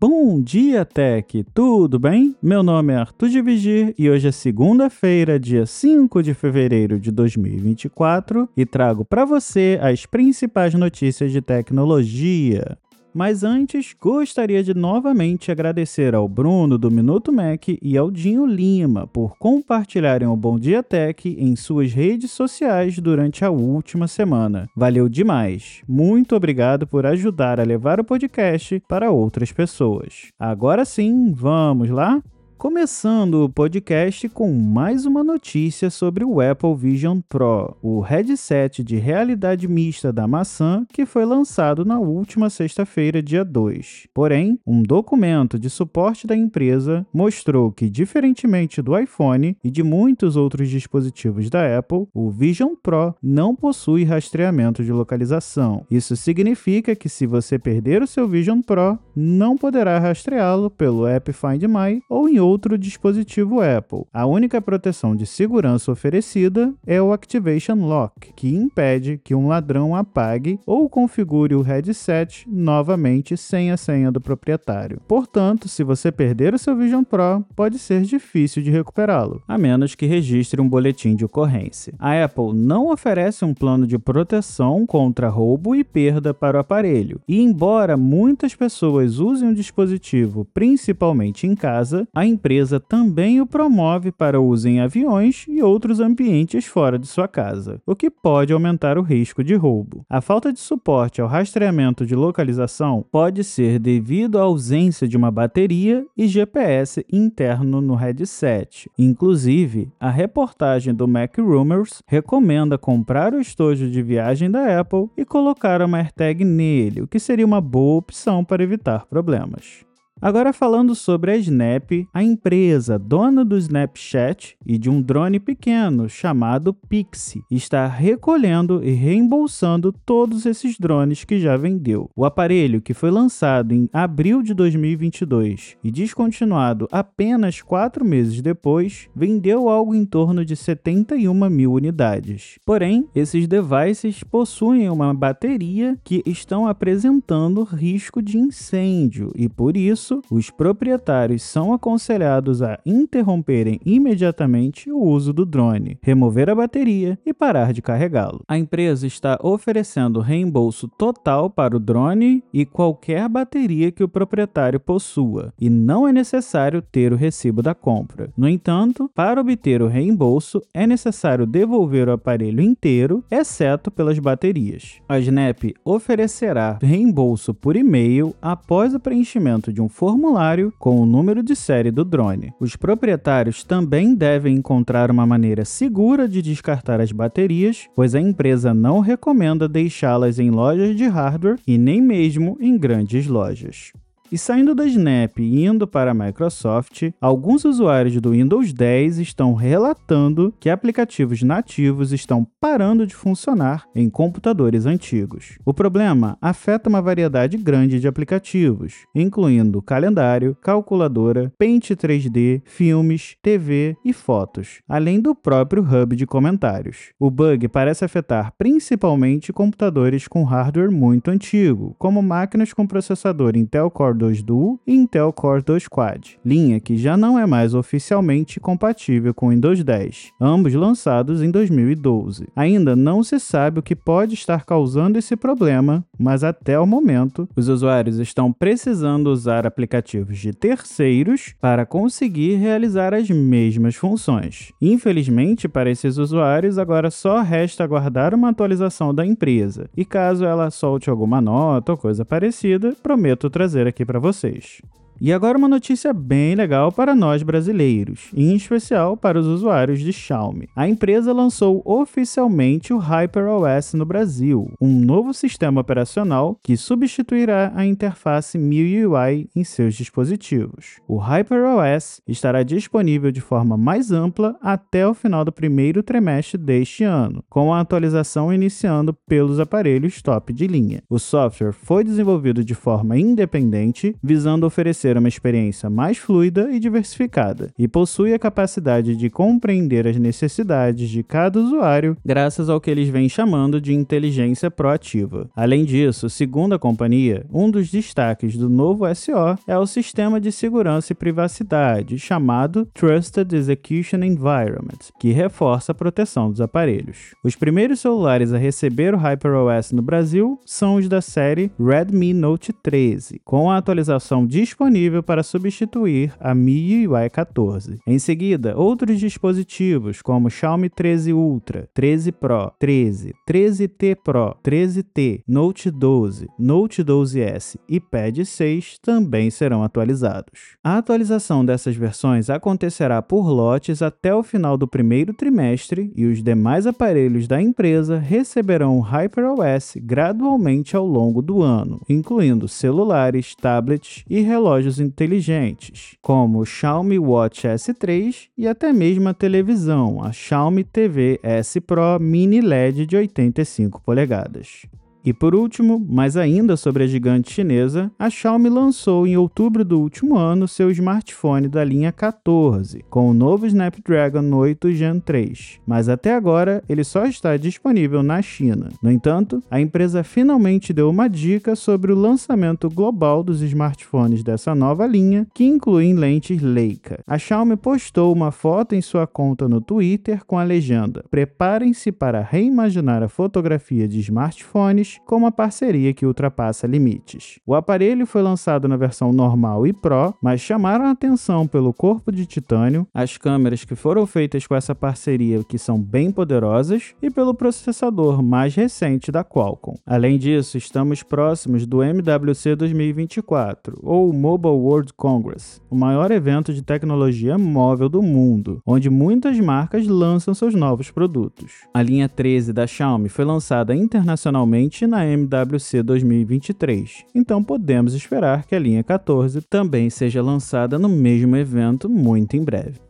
Bom dia, Tech! Tudo bem? Meu nome é Arthur de Vigir e hoje é segunda-feira, dia 5 de fevereiro de 2024 e trago para você as principais notícias de tecnologia. Mas antes, gostaria de novamente agradecer ao Bruno do Minuto Mac e ao Dinho Lima por compartilharem o Bom Dia Tech em suas redes sociais durante a última semana. Valeu demais! Muito obrigado por ajudar a levar o podcast para outras pessoas. Agora sim, vamos lá? Começando o podcast com mais uma notícia sobre o Apple Vision Pro, o headset de realidade mista da maçã que foi lançado na última sexta-feira, dia 2. Porém, um documento de suporte da empresa mostrou que, diferentemente do iPhone e de muitos outros dispositivos da Apple, o Vision Pro não possui rastreamento de localização. Isso significa que, se você perder o seu Vision Pro, não poderá rastreá-lo pelo app Find My ou em outro dispositivo Apple. A única proteção de segurança oferecida é o Activation Lock, que impede que um ladrão apague ou configure o headset novamente sem a senha do proprietário. Portanto, se você perder o seu Vision Pro, pode ser difícil de recuperá-lo, a menos que registre um boletim de ocorrência. A Apple não oferece um plano de proteção contra roubo e perda para o aparelho, e embora muitas pessoas usem o dispositivo principalmente em casa, a empresa também o promove para uso em aviões e outros ambientes fora de sua casa, o que pode aumentar o risco de roubo. A falta de suporte ao rastreamento de localização pode ser devido à ausência de uma bateria e GPS interno no headset. Inclusive, a reportagem do Mac Rumors recomenda comprar o estojo de viagem da Apple e colocar uma AirTag nele, o que seria uma boa opção para evitar problemas. Agora falando sobre a Snap, a empresa dona do Snapchat e de um drone pequeno chamado Pixie está recolhendo e reembolsando todos esses drones que já vendeu. O aparelho, que foi lançado em abril de 2022 e descontinuado apenas quatro meses depois, vendeu algo em torno de 71 mil unidades. Porém, esses devices possuem uma bateria que estão apresentando risco de incêndio e por isso isso, os proprietários são aconselhados a interromperem imediatamente o uso do drone, remover a bateria e parar de carregá-lo. A empresa está oferecendo reembolso total para o drone e qualquer bateria que o proprietário possua, e não é necessário ter o recibo da compra. No entanto, para obter o reembolso, é necessário devolver o aparelho inteiro, exceto pelas baterias. A Snap oferecerá reembolso por e-mail após o preenchimento de um formulário com o número de série do drone. Os proprietários também devem encontrar uma maneira segura de descartar as baterias, pois a empresa não recomenda deixá-las em lojas de hardware e nem mesmo em grandes lojas. E saindo da Snap e indo para a Microsoft, alguns usuários do Windows 10 estão relatando que aplicativos nativos estão parando de funcionar em computadores antigos. O problema afeta uma variedade grande de aplicativos, incluindo calendário, calculadora, Paint 3D, filmes, TV e fotos, além do próprio hub de comentários. O bug parece afetar principalmente computadores com hardware muito antigo, como máquinas com processador Intel Core 2 Duo e Intel Core 2 Quad, linha que já não é mais oficialmente compatível com Windows 10, ambos lançados em 2012. Ainda não se sabe o que pode estar causando esse problema, mas até o momento, os usuários estão precisando usar aplicativos de terceiros para conseguir realizar as mesmas funções. Infelizmente, para esses usuários, agora só resta aguardar uma atualização da empresa, e caso ela solte alguma nota ou coisa parecida, prometo trazer aqui para vocês. E agora uma notícia bem legal para nós brasileiros, em especial para os usuários de Xiaomi. A empresa lançou oficialmente o HyperOS no Brasil, um novo sistema operacional que substituirá a interface MIUI em seus dispositivos. O HyperOS estará disponível de forma mais ampla até o final do primeiro trimestre deste ano, com a atualização iniciando pelos aparelhos top de linha. O software foi desenvolvido de forma independente, visando oferecer uma experiência mais fluida e diversificada, e possui a capacidade de compreender as necessidades de cada usuário graças ao que eles vêm chamando de inteligência proativa. Além disso, segundo a companhia, um dos destaques do novo SO é o sistema de segurança e privacidade chamado Trusted Execution Environment, que reforça a proteção dos aparelhos. Os primeiros celulares a receber o HyperOS no Brasil são os da série Redmi Note 13, com a atualização disponível para substituir a MIUI 14. Em seguida, outros dispositivos como Xiaomi 13 Ultra, 13 Pro, 13, 13T Pro, 13T, Note 12, Note 12S e Pad 6 também serão atualizados. A atualização dessas versões acontecerá por lotes até o final do primeiro trimestre e os demais aparelhos da empresa receberão o HyperOS gradualmente ao longo do ano, incluindo celulares, tablets e relógios inteligentes, como o Xiaomi Watch S3 e até mesmo a televisão, a Xiaomi TV S Pro Mini LED de 85 polegadas. E por último, mas ainda sobre a gigante chinesa, a Xiaomi lançou em outubro do último ano seu smartphone da linha 14, com o novo Snapdragon 8 Gen 3, mas até agora ele só está disponível na China. No entanto, a empresa finalmente deu uma dica sobre o lançamento global dos smartphones dessa nova linha, que incluem lentes Leica. A Xiaomi postou uma foto em sua conta no Twitter com a legenda: Preparem-se para reimaginar a fotografia de smartphones com uma parceria que ultrapassa limites. O aparelho foi lançado na versão normal e Pro, mas chamaram a atenção pelo corpo de titânio, as câmeras que foram feitas com essa parceria que são bem poderosas e pelo processador mais recente da Qualcomm. Além disso, estamos próximos do MWC 2024, ou Mobile World Congress, o maior evento de tecnologia móvel do mundo, onde muitas marcas lançam seus novos produtos. A linha 13 da Xiaomi foi lançada internacionalmente na MWC 2023, então podemos esperar que a linha 14 também seja lançada no mesmo evento muito em breve.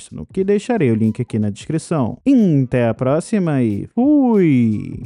cadastro, que deixarei o link aqui na descrição. Até a próxima e fui!